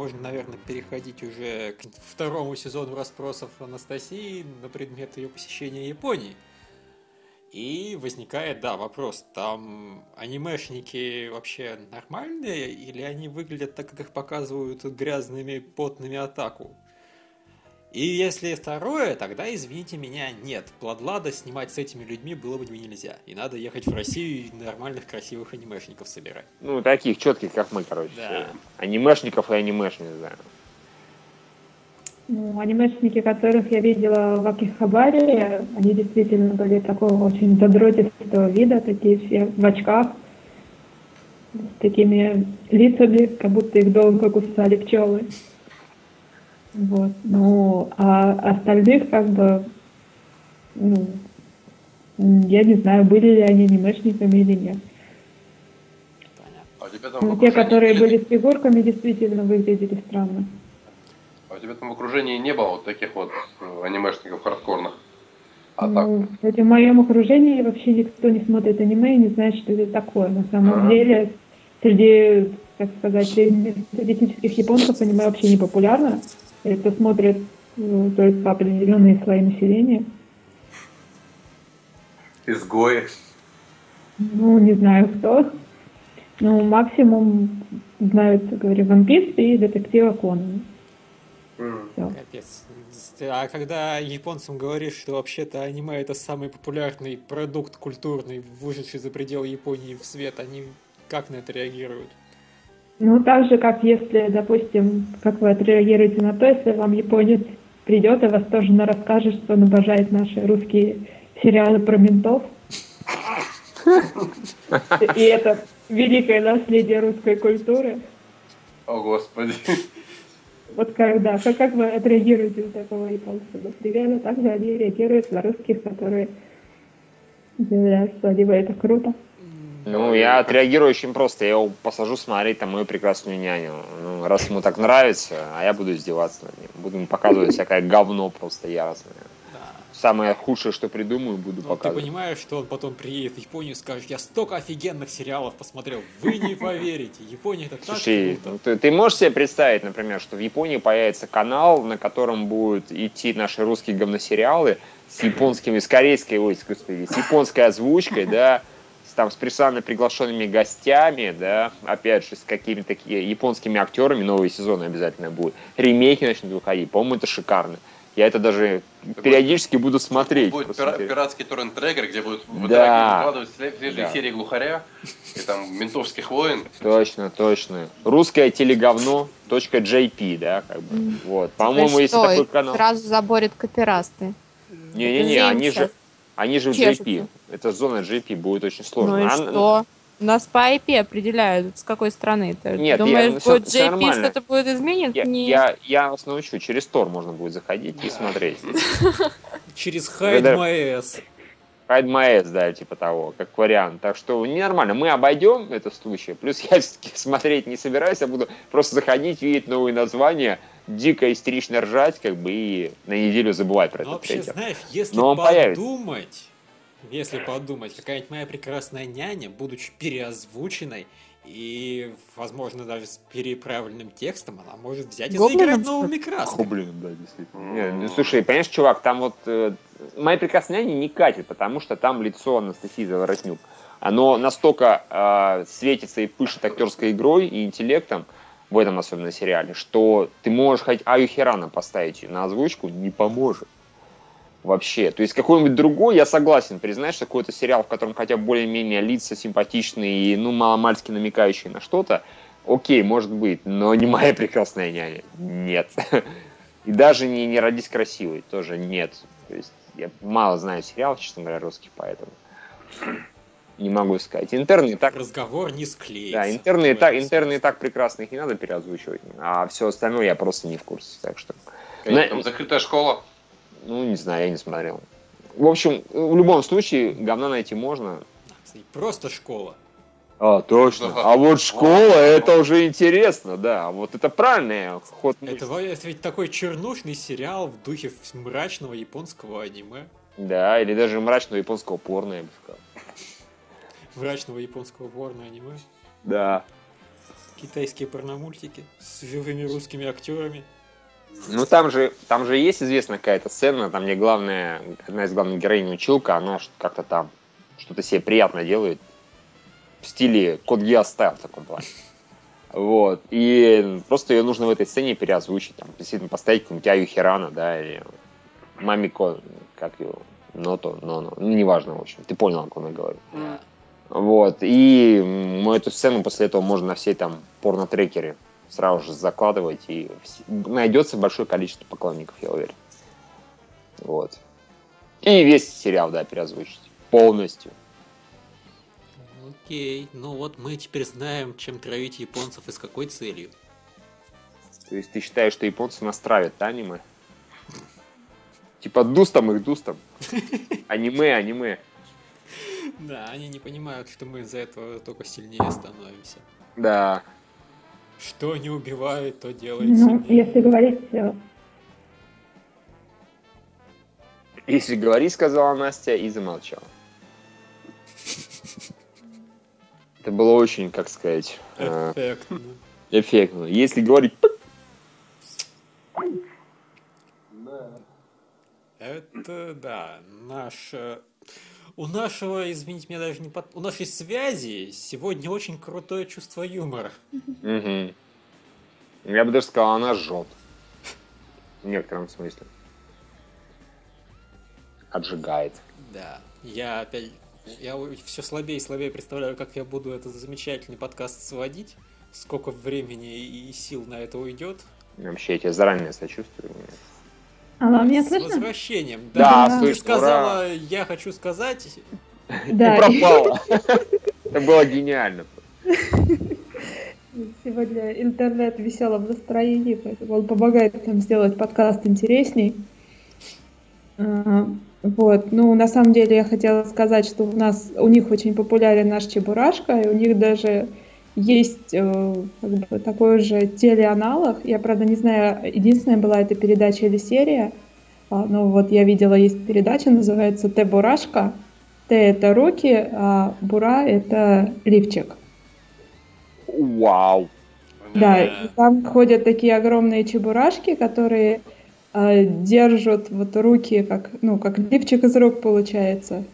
можно, наверное, переходить уже к второму сезону расспросов Анастасии на предмет ее посещения Японии. И возникает, да, вопрос, там анимешники вообще нормальные или они выглядят так, как их показывают грязными, потными атаку? И если второе, тогда, извините меня, нет. Пладлада снимать с этими людьми было бы нельзя. И надо ехать в Россию и нормальных, красивых анимешников собирать. Ну, таких четких, как мы, короче. Да. Анимешников и анимешников, да. Ну, анимешники, которых я видела в Акихабаре, они действительно были такого очень задротистого вида, такие все в очках, с такими лицами, как будто их долго кусали пчелы. Вот. Ну, а остальных как бы, ну, я не знаю, были ли они анимешниками или нет. А у тебя там Ну, в те, которые были- с фигурками, действительно выглядели странно. А у тебя там в окружении не было вот таких вот э, анимешников хардкорных? А так? Ну, кстати, в моем окружении вообще никто не смотрит аниме и не знает, что это такое. На самом Ага. деле, среди, как сказать, среднестатистических японцев аниме вообще не популярно. Это смотрят э, только определенные слои населения. Изгои. Ну, не знаю кто. Ну, максимум знают, говорю, One Piece и детектива Конан. Всё. Капец. А когда японцам говоришь, что вообще-то аниме это самый популярный продукт культурный, вышедший за пределы Японии в свет, они как на это реагируют? Ну, так же, как если, допустим, как вы отреагируете на то, если вам японец придет и восторженно расскажет, что он обожает наши русские сериалы про ментов. И это великое наследие русской культуры. О, господи. Вот когда, как, как вы отреагируете на такого японца? Вот примерно так же они реагируют на русских, которые заявляют, что аниме это круто. Ну, я отреагирую очень просто. Я его посажу смотреть там мою прекрасную няню. Ну, раз ему так нравится, а я буду издеваться над ним. Буду ему показывать всякое говно просто яростное. Да. Самое худшее, что придумаю, буду Ну, ты показывать. понимаешь, что он потом приедет в Японию и скажет, я столько офигенных сериалов посмотрел, вы не поверите, Япония это так Слушай, круто. ну, ты, ты можешь себе представить, например, что в Японии появится канал, на котором будут идти наши русские говносериалы с японскими, с корейской, ой, господи, с японской озвучкой, да, там, с специально приглашенными гостями, да, опять же, с какими-то японскими актерами, новые сезоны обязательно будут, ремейки начнут выходить, по-моему, это шикарно. Я это даже периодически буду смотреть. Будет пира- пиратский торрент-трегер, где будут Да. выкладывать свежие Да. серии глухаря и там ментовских войн. Точно, точно. Русское телеговно .jp, да, как бы. Вот. По-моему, есть такой канал. Сразу заборят копирасты. Не-не-не, Это они же, они же в. JP. Это зона JP, будет очень сложно. Ну и А- что? Нас по IP определяют, с какой страны ты. Нет, я- Думаешь, ну, всё- будет JP нормально. что-то будет изменить? Я, Нет. я, я вас научу, через Тор можно будет заходить и смотреть. Через Хайд Да-да. Маэс. Hide My Ass, да, типа того, как вариант. Так что нормально, мы обойдем этот случай. Плюс я все-таки смотреть не собираюсь, я буду просто заходить, видеть новые названия, дико истерично ржать, как бы, и на неделю забывать про Но этот вообще, знаешь, если Но он появится. Если подумать, какая-нибудь моя прекрасная няня, будучи переозвученной и, возможно, даже с переправленным текстом, она может взять и Гоблином, заиграть новыми красками. Гоблин, да, действительно. Не, ну, слушай, понимаешь, чувак, там вот э, «Моя прекрасная няня» не катит, потому что там лицо Анастасии Заворотнюк. Оно настолько э, светится и пышет актерской игрой и интеллектом, в этом особенно сериале, что ты можешь хоть Аю Хирана поставить на озвучку, не поможет. Вообще. То есть какой-нибудь другой, я согласен, признать, что какой-то сериал, в котором хотя бы более-менее лица симпатичные и, ну, маломальски намекающие на что-то, окей, может быть, но не моя прекрасная няня. Нет. И даже не, не родись красивой тоже нет. То есть я мало знаю сериалов, честно говоря, русских, поэтому не могу сказать. Интерны и так, Разговор не склеится. да, интерны так, интерны и так прекрасно, их не надо переозвучивать. А все остальное я просто не в курсе. Так что, Какая На- Там закрытая школа. Ну, не знаю, я не смотрел. В общем, в любом случае, говна найти можно. смысле. Просто школа. А, точно. А вот школа, это уже интересно, да. Вот это правильный ход. Это, это ведь такой чернушный сериал в духе мрачного японского аниме. Да, или даже мрачного японского порно, я бы сказал. Мрачного японского порно аниме. Да. Китайские порномультики с живыми русскими актерами. Ну там же, там же есть известная какая-то сцена, там где главная, одна из главных героинь училка, она как-то там что-то себе приятно делает в стиле Код Гиас Стайл в таком плане. Вот. И просто ее нужно в этой сцене переозвучить, там, действительно поставить какую-нибудь Аю Хирана, да, или Мамико, как ее, Ното, но, но, ну, неважно, в общем, ты понял, о ком я говорю. Вот, и м, эту сцену после этого можно на все там порно-трекеры сразу же закладывать, и найдется большое количество поклонников, я уверен. Вот. И весь сериал, да, переозвучить. Полностью. Окей, ну вот мы теперь знаем, чем травить японцев и с какой целью. То есть ты считаешь, что японцы нас травят, да, аниме? Типа дустом их дустом. Аниме, аниме. Да, они не понимают, что мы из-за этого только сильнее становимся. Да. Что не убивает, то делает Ну, сильнее. если говорить э, Если говори, сказала Настя и замолчала. Это было очень, как сказать, э, Эффектно. эффектно. Если говорить Это, да, наш... У нашего, извините меня, даже не под... У нашей связи сегодня очень крутое чувство юмора. Мгм. Я бы даже сказал, она жжет. В некотором смысле. Отжигает. Да, я опять... Я все слабее и слабее представляю, как я буду этот замечательный подкаст сводить. Сколько времени и сил на это уйдет. Вообще, я тебе заранее сочувствую. Алло, меня С слышно? возвращением. Да, Да. Ты слышно, сказала, я хочу сказать, И Да, пропала. Это было гениально. сегодня интернет в веселом настроении, поэтому он помогает нам сделать подкаст интересней. А, Вот, ну, на самом деле я хотела сказать, что у нас, у них очень популярен наш Чебурашка, и у них даже есть э, как бы, такой же телеаналог. Я, правда, не знаю, единственная была эта передача или серия, А, но вот я видела, есть передача, называется «Т-бурашка». «Т» — это руки, а «бура» — это лифчик. Вау. Да, и там ходят такие огромные чебурашки, которые э, держат вот руки, как, ну, как лифчик из рук получается.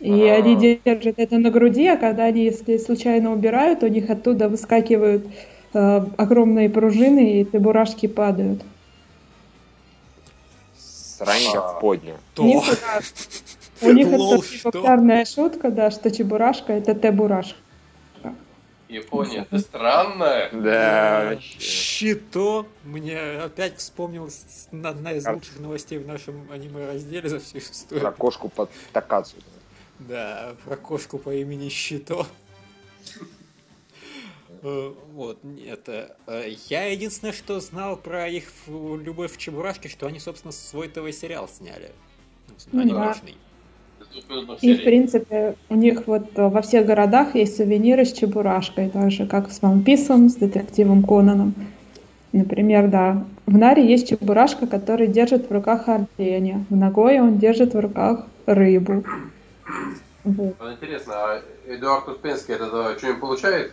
И А. они держат это на груди, а когда они, если случайно убирают, у них оттуда выскакивают э, огромные пружины, и чебурашки падают. Сранька в подня. У них, у них это популярная шутка, да, что чебурашка это Т-бурашка. Япония, ты странная. Да. Щито мне опять вспомнилась одна из лучших новостей в нашем аниме-разделе за всю историю. Про кошку под такацу. Да, про кошку по имени Щито. Э, Вот, это... э, Я единственное, что знал про их любовь в Чебурашке, что они, собственно, свой ТВ-сериал сняли. Ну. Анимешный. И, в принципе, у них вот э, во всех городах есть сувениры с Чебурашкой, так же, как с Ван Писом, с детективом Конаном. Например, да, в Наре есть Чебурашка, который держит в руках оленя. В Нагое он держит в руках рыбу. Вот. Вот Интересно, а Эдуард Успенский это что-нибудь получает?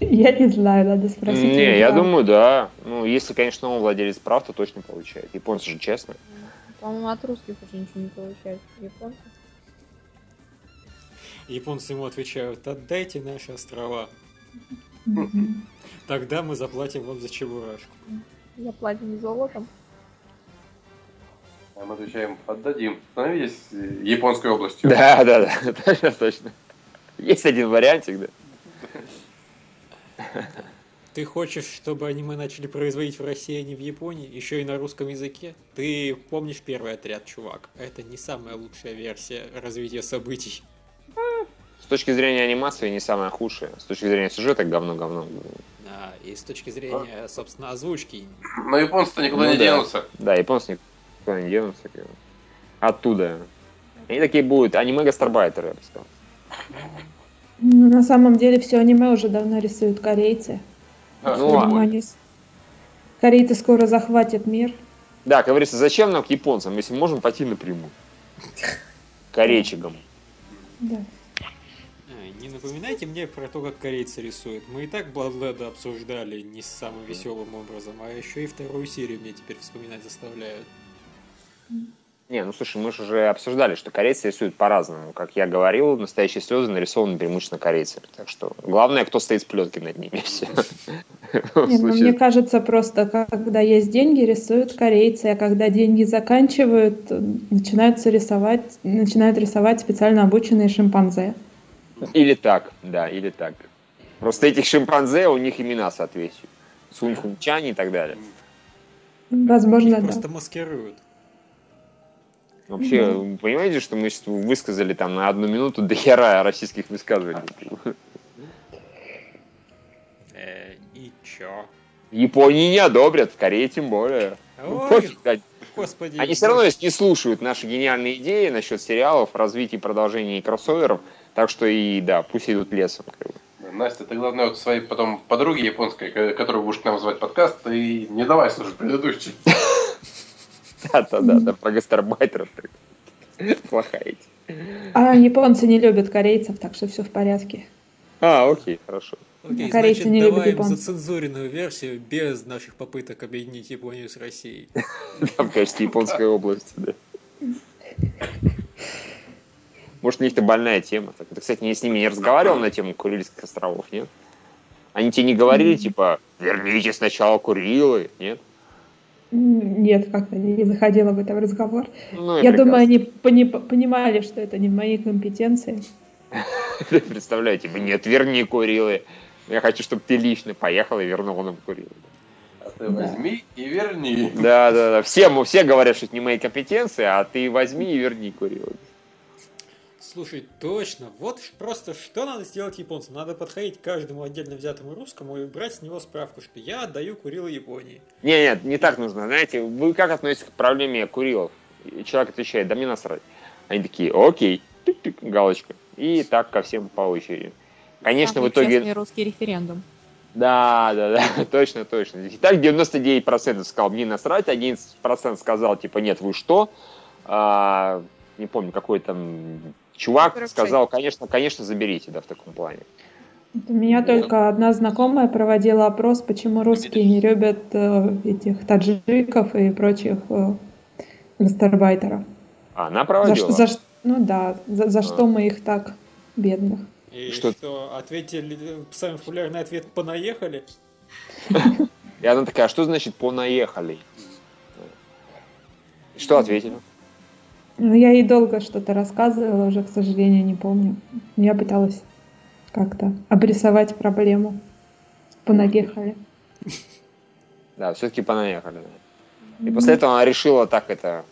Я не знаю, надо спросить. Не, я думаю, да. Ну, если, конечно, он владелец прав, то точно получает. Японцы же честно. По-моему, от русских уже ничего не получают. Японцы. Японцы ему отвечают, отдайте наши острова, тогда мы заплатим вам за Чебурашку. Заплатим золотом. А мы отвечаем, отдадим. Становитесь э, японской областью. Да, да, да, точно, точно. Есть один вариантик, да. Ты хочешь, чтобы аниме начали производить в России, а не в Японии, еще и на русском языке? Ты помнишь первый отряд, чувак? Это не самая лучшая версия развития событий. С точки зрения анимации не самое худшее. С точки зрения сюжета говно-говно. А, и с точки зрения, собственно, озвучки. Но японцы-то никуда Ну не да. денутся. Да, японцы никуда денутся. бы. Оттуда. Они такие будут аниме-гастарбайтеры, я бы сказал. Ну, На самом деле все аниме уже давно рисуют корейцы. А, Ну ладно. они Корейцы скоро захватят мир. Да, как говорится, зачем нам к японцам, если можем пойти напрямую? Корейчикам. Да. А, не напоминайте мне про то, как корейцы рисуют. Мы и так Бладледа обсуждали не самым веселым образом, а еще и вторую серию мне теперь вспоминать заставляют. Не, ну слушай, мы же уже обсуждали, что корейцы рисуют по-разному. Как я говорил, настоящие слезы нарисованы преимущественно корейцами. Так что главное, кто стоит с плеткой над ними. Все. Не, ну, мне кажется, просто когда есть деньги, рисуют корейцы, а когда деньги заканчивают, начинаются рисовать, начинают рисовать специально обученные шимпанзе. Или так, да, или так. Просто этих шимпанзе, у них имена соответствуют. Сунь Хунчань и так далее. Возможно, Их да. просто маскируют. Вообще, вы понимаете, что мы сейчас высказали там на одну минуту до хера российских высказываний? Э, и чё? В Японии не одобрят, в Корее тем более. Ну, Ой, пофиг, да. господи. Они все равно не слушают наши гениальные идеи насчет сериалов, развития и продолжения и кроссоверов. Так что и да, пусть идут лесом. Настя, ты главное вот своей потом подруге японской, ко- которую будешь к нам звать подкаст, и не давай слушать предыдущий. Да-да-да, да, про гастарбайтеров. Плохая идея. А японцы не любят корейцев, так что все в порядке. А, окей, хорошо. Окей, Корейцы значит, не любят давай им зацензуренную версию без наших попыток объединить Японию с Россией. Там в качестве японской области, да. Может, у них-то больная тема. Ты, кстати, не с ними не разговаривал на тему Курильских островов, нет? Они тебе не говорили, типа, верните сначала Курилы, нет? Нет, как-то не заходила в этот разговор. Ну, Я прекрасно. думаю, они пони- понимали, что это не в моей компетенции. Представляю, типа, нет, верни Курилы. Я хочу, чтобы ты лично поехал и вернул нам Курилы. А ты возьми и верни. Да, да, да. Все, мы все говорят, что это не мои компетенции, а ты возьми и верни Курилы. Слушай, точно, вот просто что надо сделать японцам? Надо подходить к каждому отдельно взятому русскому и брать с него справку, что я отдаю Курилы Японии. Не, нет, не так нужно. Знаете, вы как относитесь к проблеме Курилов? И человек отвечает, да мне насрать. Они такие, окей, тык-тык, галочка. И так ко всем по очереди. Конечно, в Самый итоге... честный русский референдум. Да, да, да, точно, точно. И так 99% сказал, мне насрать, 11% сказал, типа, нет, вы что? А, не помню, какой там чувак 46. сказал, конечно, конечно, заберите, да, в таком плане. У меня только одна знакомая проводила опрос, почему русские не любят э, этих таджиков и прочих э, гастарбайтеров. А, она За, проводила. за ш- ну да, за, за А. что мы их так бедных. И Что- что, ответили, самый популярный ответ «понаехали»? И она такая, а что значит понаехали? Что ответили? Ну, я ей долго что-то рассказывала, уже, к сожалению, не помню. Я пыталась как-то обрисовать проблему. Понагехали. Да, все-таки понаехали. И после этого она решила так это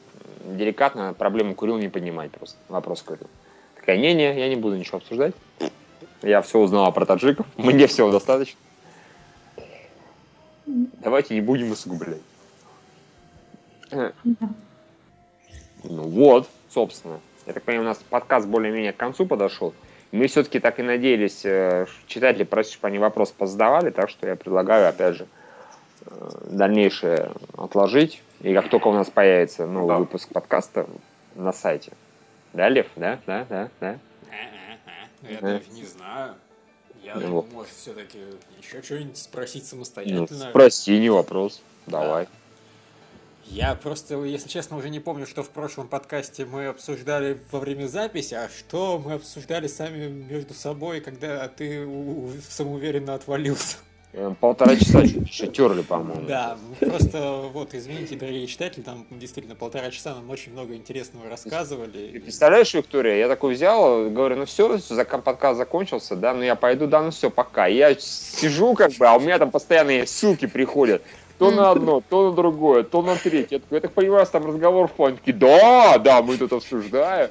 деликатно проблему Курил не поднимать просто. Вопрос Курил. Такая, не-не, я не буду ничего обсуждать. Я все узнала про таджиков. Мне всего достаточно. Давайте не будем усугублять. Да. Ну вот, собственно. Я так понимаю, у нас подкаст более-менее к концу подошел. Мы все-таки так и надеялись, э, читатели просят, чтобы они вопрос позадавали, так что я предлагаю, опять же, э, дальнейшее отложить. И как только у нас появится новый Да. выпуск подкаста на сайте. Да, Лев? Да, да, да, да. Я даже не знаю. Я Ну думаю, может, все-таки еще что-нибудь спросить Ну, самостоятельно. спроси, не вопрос. Давай. Я просто, если честно, уже не помню, что в прошлом подкасте мы обсуждали во время записи, а что мы обсуждали сами между собой, когда ты самоуверенно отвалился. Э, Полтора часа еще терли, по-моему. Да, просто вот, извините, дорогие читатели, там действительно полтора часа нам очень много интересного Ты рассказывали. представляешь, Виктория, я такой взял, говорю, ну все, подкаст закончился, да, ну я пойду, да, ну все, пока. И я сижу как бы, а у меня там постоянные ссылки приходят. То на одно, то на другое, то на третье. Я такой, я так понимаю, там разговор в плане, такие, да, да, мы тут обсуждаем.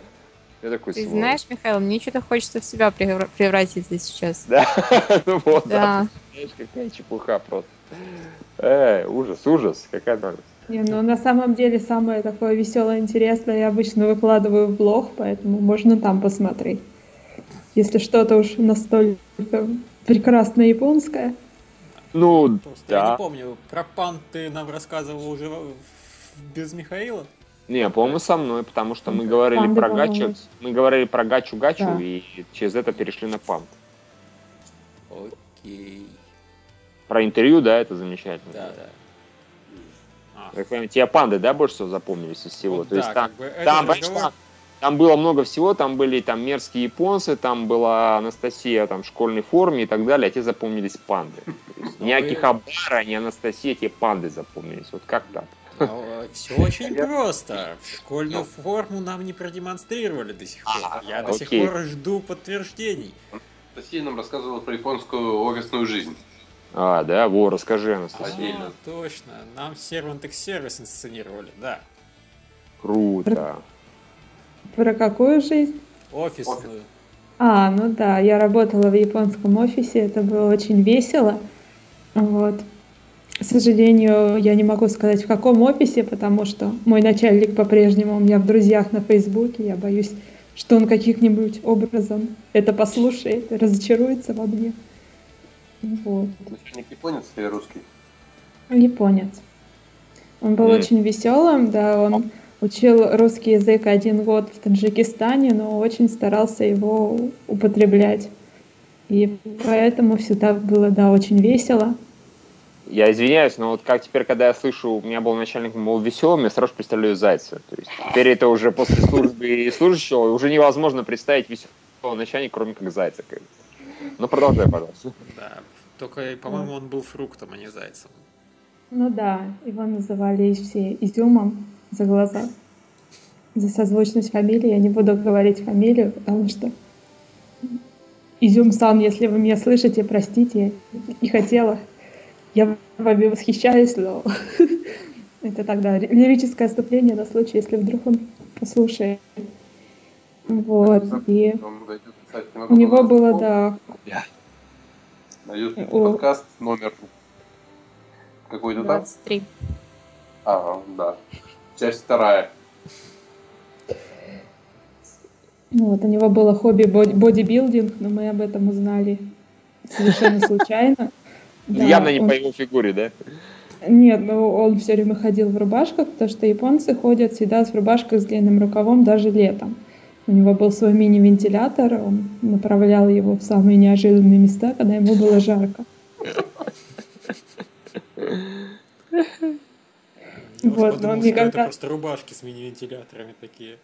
Я такой, Ты знаешь, Михаил, мне что-то хочется в себя превра- превратиться сейчас. Да, ну вот, да. Да. Знаешь, какая чепуха просто. Эй, ужас, ужас, какая наглость. Не, ну на самом деле самое такое веселое, интересное я обычно выкладываю в блог, поэтому можно там посмотреть. Если что-то уж настолько прекрасно японское. Ну, Просто я да. не помню, про пан ты нам рассказывал уже без Михаила? Не, по-моему, со мной, потому что мы говорили Панды, про гачу, есть. мы говорили про гачу-гачу, Да. и через это перешли на панд. Окей. Про интервью, да, это замечательно. Да, да. Я понимаю, тебе панды, да, больше всего запомнились из всего? вот То есть да, там, как бы там, разговор- там, было много всего, там были там мерзкие японцы, там была Анастасия там, в школьной форме и так далее, а тебе запомнились панды. Есть Ну, Акихабара, ни Анастасия, тебе панды запомнились. Вот как так? Все очень просто. Школьную форму нам не продемонстрировали до сих пор. А, Я до сих пор жду подтверждений. Россия нам рассказывала про японскую офисную жизнь. А, да, во, расскажи, Анастасия. Отдельно. А, точно. Нам X Service инсценировали, да. Круто. Про какую жизнь? Офисную. А, ну да, я работала в японском офисе, это было очень весело. Вот. К сожалению, я не могу сказать, в каком офисе, потому что мой начальник по-прежнему у меня в друзьях на Фейсбуке. Я боюсь, что он каким-нибудь образом это послушает и разочаруется во мне. Вот. Начальник японец или русский? Японец. Он был М. очень веселым, да, он учил русский язык один год в Таджикистане, но очень старался его употреблять. И поэтому всегда было, да, очень весело. Я извиняюсь, но вот как теперь, когда я слышу, у меня был начальник, был веселым, я сразу представляю Зайцева. То есть теперь это уже после службы и служащего уже невозможно представить веселого начальника, кроме как Зайца. Ну, продолжай, пожалуйста. Да. Только, по-моему, он был фруктом, а не зайцем. Ну да, его называли все изюмом за глаза. За созвучность фамилии я не буду говорить фамилию, потому что Изюм-сан, если вы меня слышите, простите, не хотела. Я вами восхищаюсь, но это тогда лирическое отступление на случай, если вдруг он послушает. Вот, и Он дойдет, кстати, у него было, да, На YouTube подкаст номер какой-то там. 23. А, да. Часть вторая. Вот, у него было хобби боди- бодибилдинг, но мы об этом узнали совершенно случайно. Да, Явно не он- по его фигуре, да? Нет, ну он все время ходил в рубашках, потому что японцы ходят всегда в рубашках с длинным рукавом даже летом. У него был свой мини-вентилятор, он направлял его в самые неожиданные места, когда ему было жарко. Я Вот, но подумал, он что это никогда- просто рубашки с мини-вентиляторами такие.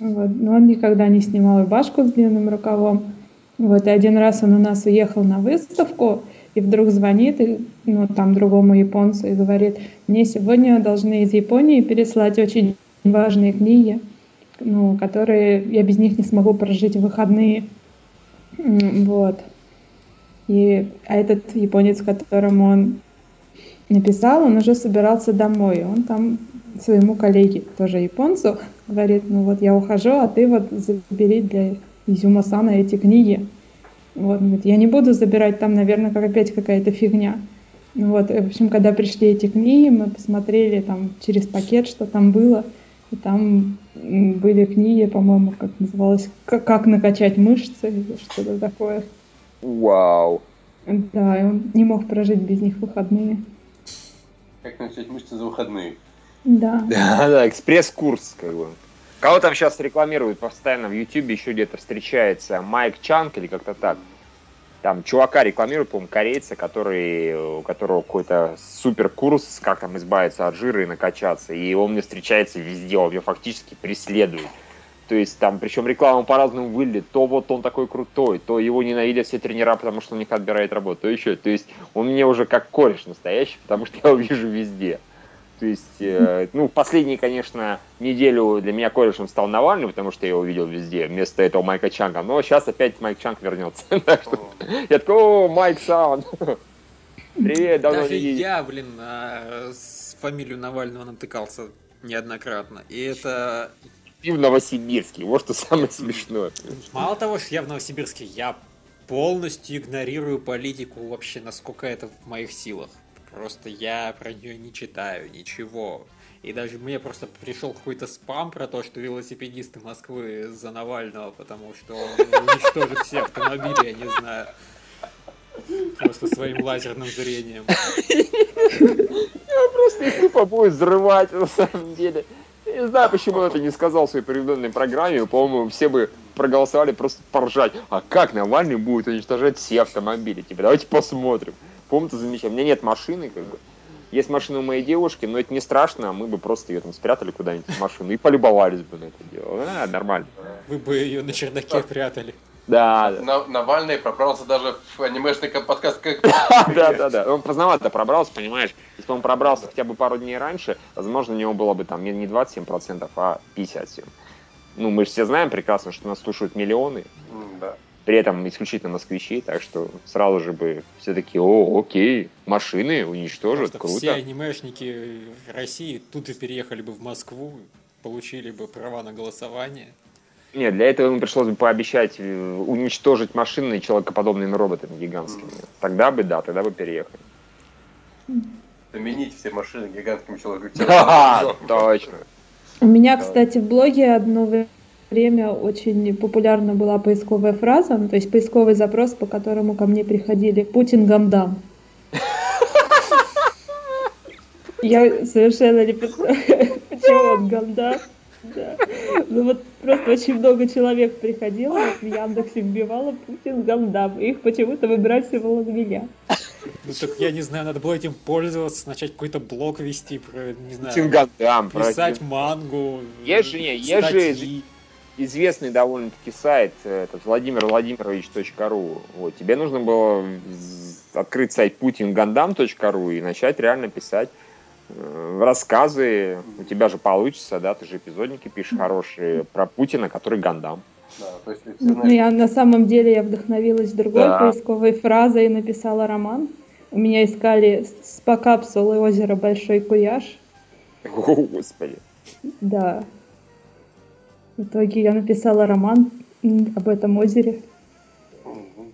Вот, но он никогда не снимал рубашку с длинным рукавом. Вот, и один раз он у нас уехал на выставку, и вдруг звонит, и, ну, там, другому японцу, и говорит, мне сегодня должны из Японии переслать очень важные книги, ну, которые я без них не смогу прожить выходные. Вот. И, а этот японец, которому он написал, он уже собирался домой. Он там своему коллеге, тоже японцу, говорит, ну вот я ухожу, а ты вот забери для Изюма Сана эти книги. Вот, говорит, я не буду забирать, там, наверное, как опять какая-то фигня. Ну Вот, и, в общем, когда пришли эти книги, мы посмотрели там через пакет, что там было. И там были книги, по-моему, как называлось, «Как, как накачать мышцы или что-то такое. Вау. Да, и он не мог прожить без них выходные. Как начать мышцы за выходные? Да. Да, да, экспресс-курс, как бы. Кого там сейчас рекламируют постоянно в Ютубе, еще где-то встречается Майк Чанг или как-то так. Там чувака рекламируют, по-моему, корейца, который, у которого какой-то супер курс, как там избавиться от жира и накачаться. И он мне встречается везде, он меня фактически преследует. То есть там, причем реклама по-разному выглядит. То вот он такой крутой, то его ненавидят все тренера, потому что он них отбирает работу, то еще. То есть он мне уже как кореш настоящий, потому что я его вижу везде. То есть, э, ну, последние, конечно, неделю для меня корешем стал Навальный, потому что я его видел везде, вместо этого Майка Чанга. Но сейчас опять Майк Чанг вернется. Так что я такой, о, Майк Сан. Привет, давно Даже не я, блин, на с фамилию Навального натыкался неоднократно. И это И в Новосибирске, вот что самое смешное. мало того, что я в Новосибирске, я полностью игнорирую политику вообще, насколько это в моих силах. Просто я про нее не читаю, ничего. И даже мне просто пришел какой-то спам про то, что велосипедисты Москвы за Навального, потому что он уничтожит все автомобили, я не знаю. Просто своим лазерным зрением. Просто их тупо будет взрывать, на самом деле. Не знаю, почему он это не сказал в своей предыдущей программе. По-моему, все бы проголосовали просто поржать. А как Навальный будет уничтожать все автомобили? Типа, давайте посмотрим. По-моему, это замечательно. У меня нет машины, как бы. Есть машина у моей девушки, но это не страшно, мы бы просто ее там спрятали куда-нибудь в машину и полюбовались бы на это дело. А, нормально. Вы бы ее на чердаке прятали. Да, да. На- Навальный пробрался даже в анимешный ка- подкаст как... Да, да, да. Он поздновато пробрался, понимаешь? Если бы он пробрался хотя бы пару дней раньше, возможно, у него было бы там не не 27%, а 57%. Ну, мы же все знаем прекрасно, что нас слушают миллионы, Да. при этом исключительно москвичи, так что сразу же бы все такие, о, окей, машины уничтожат, Просто все круто. анимешники России тут же переехали бы в Москву, получили бы права на голосование. Нет, для этого ему пришлось бы пообещать э, уничтожить машины человекоподобными роботами гигантскими. Тогда бы, да, тогда бы переехали. Заменить все машины гигантским человеком. Ха, Точно. У меня, кстати, в блоге одно время очень популярна была поисковая фраза, ну, то есть поисковый запрос, по которому ко мне приходили «Путин гамдам». Я совершенно не представляю, почему он гамдам. Да. Ну вот просто очень много человек приходило, в Яндексе вбивало Путин гамдам, и их почему-то выбрасывало на меня. Ну так я не знаю, надо было этим пользоваться, начать какой-то блог вести, про, не знаю, Тингандам, писать мангу, Есть же, не, есть же известный довольно-таки сайт, э, этот Владимир Владимирович.ру. Вот, тебе нужно было открыть сайт putingandam.ru и начать реально писать рассказы. У тебя же получится, да, ты же эпизодники пишешь хорошие про Путина, который гандам. Да, то есть, все Ну, я на самом деле я вдохновилась другой Да. поисковой фразой и написала роман. У меня искали спа капсулы озера Большой Куяш. О, господи. Да. В итоге я написала роман об этом озере. Мгм.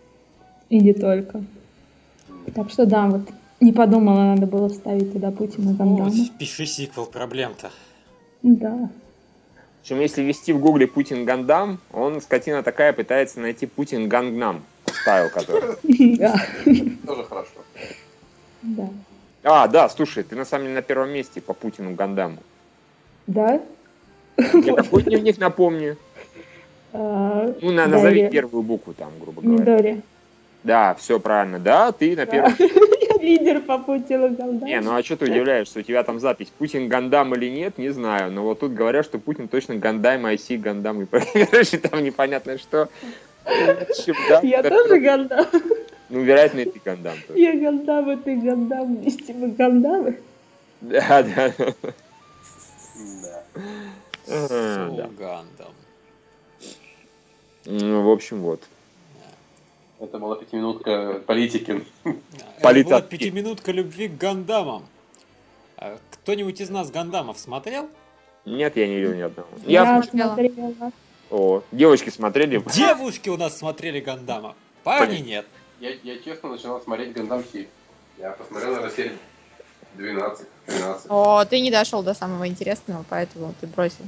И не только. Так что да, вот не подумала, надо было вставить туда Путина Гандама. Вот, пиши сиквел, проблем-то. Да. Причем, если ввести в гугле Путин Гандам, он, скотина такая, пытается найти Путин Гангнам стайл, который. Да. Тоже хорошо. Да. А, да, слушай, ты на самом деле на первом месте по Путину Гандаму. Да? Мне Какой дневник напомни? А, Ну, на, назови первую букву там, грубо говоря. Мидори. Да, все правильно. Да, ты на первом. Я лидер по Путину Гандаму. Не, ну а что ты удивляешься? У тебя там запись Путин Гандам или нет, не знаю. Но вот тут говорят, что Путин точно Гандам, IC, Гандам и короче, там непонятно что. Я тоже Гандам. Ну, вероятно, и ты Гандам. тоже. Я Гандам, и ты Гандам. Вместе мы Гандамы. Да, да. Да. Сулгандом. Ну, в общем, вот. Это была пятиминутка политики. Это была пятиминутка любви к Гандамам. А Кто-нибудь из нас Гандамов смотрел? Нет, я не видел ни одного. Я Я... смотрела. О, девочки смотрели. Девушки у нас смотрели Гандама. Парни нет. Я, я честно начинал смотреть Гандам Си. Я посмотрел, наверное, серии 12, 13. О, ты не дошел до самого интересного, поэтому ты бросил.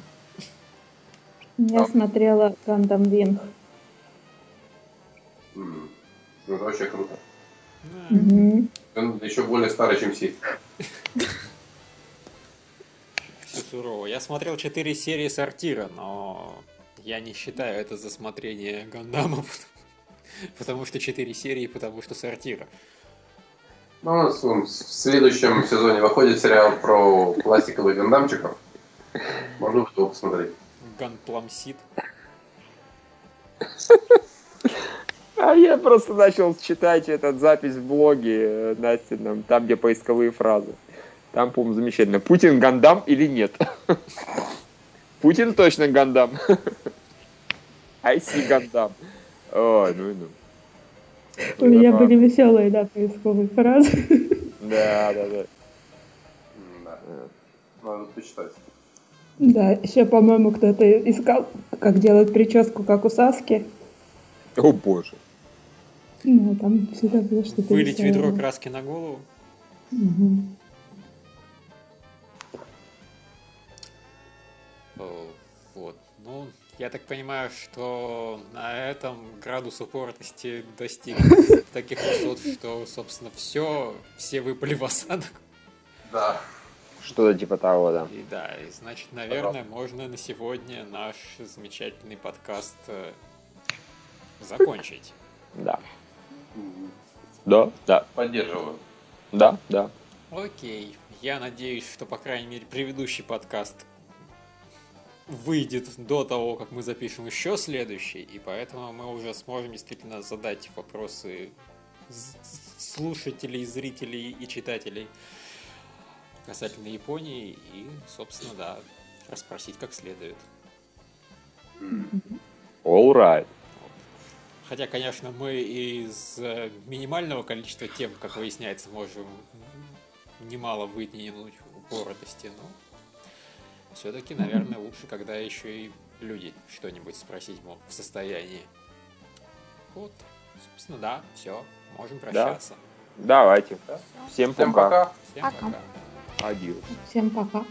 Я смотрела Гандам Винг. М. Ну, это вообще круто. Да. Мгм. Он еще более старый, чем Си. Все сурово. Я смотрел 4 серии сортира, но я не считаю это за смотрение Гандама, потому что 4 серии, потому что сортира. Ну, в следующем сезоне выходит сериал про пластиковых гандамчиков. Можно его посмотреть. Ганпламсит. А я просто начал читать этот запись в блоге э, Настином, там, где поисковые фразы. Там, по-моему, замечательно. Путин Гандам или нет? Путин точно Гандам. IC Гандам. Ой, ну и ну. У меня были веселые, да, поисковые фразы. Да, да, Да. Надо почитать. Да, еще, по-моему, кто-то искал, как делать прическу, как у Саски. О боже. Ну, там всегда было что-то Вылить веселое. ведро краски на голову. О, Вот. Ну, я так понимаю, что на этом градус упоротости достиг таких высот, что, собственно, все, все выпали в осадок. Да. Что-то типа того, да. И да, и значит, наверное, можно на сегодня наш замечательный подкаст э, закончить. Да. Да, да, Поддерживаю. да, да. Окей. Я надеюсь, что, по крайней мере, предыдущий подкаст выйдет до того, как мы запишем еще следующий, и поэтому мы уже сможем действительно задать вопросы слушателей, зрителей и читателей касательно Японии и, собственно, да, расспросить как следует. All right. Хотя, конечно, мы из э, минимального количества тем, как выясняется, можем немало выдвинуть упоротости, но все-таки, наверное, лучше, когда еще и люди что-нибудь спросить могут в состоянии. Вот, собственно, да, все, можем прощаться. Давайте. Всем Всем пока. пока. Всем Пока. пока. Адьос. Всем пока.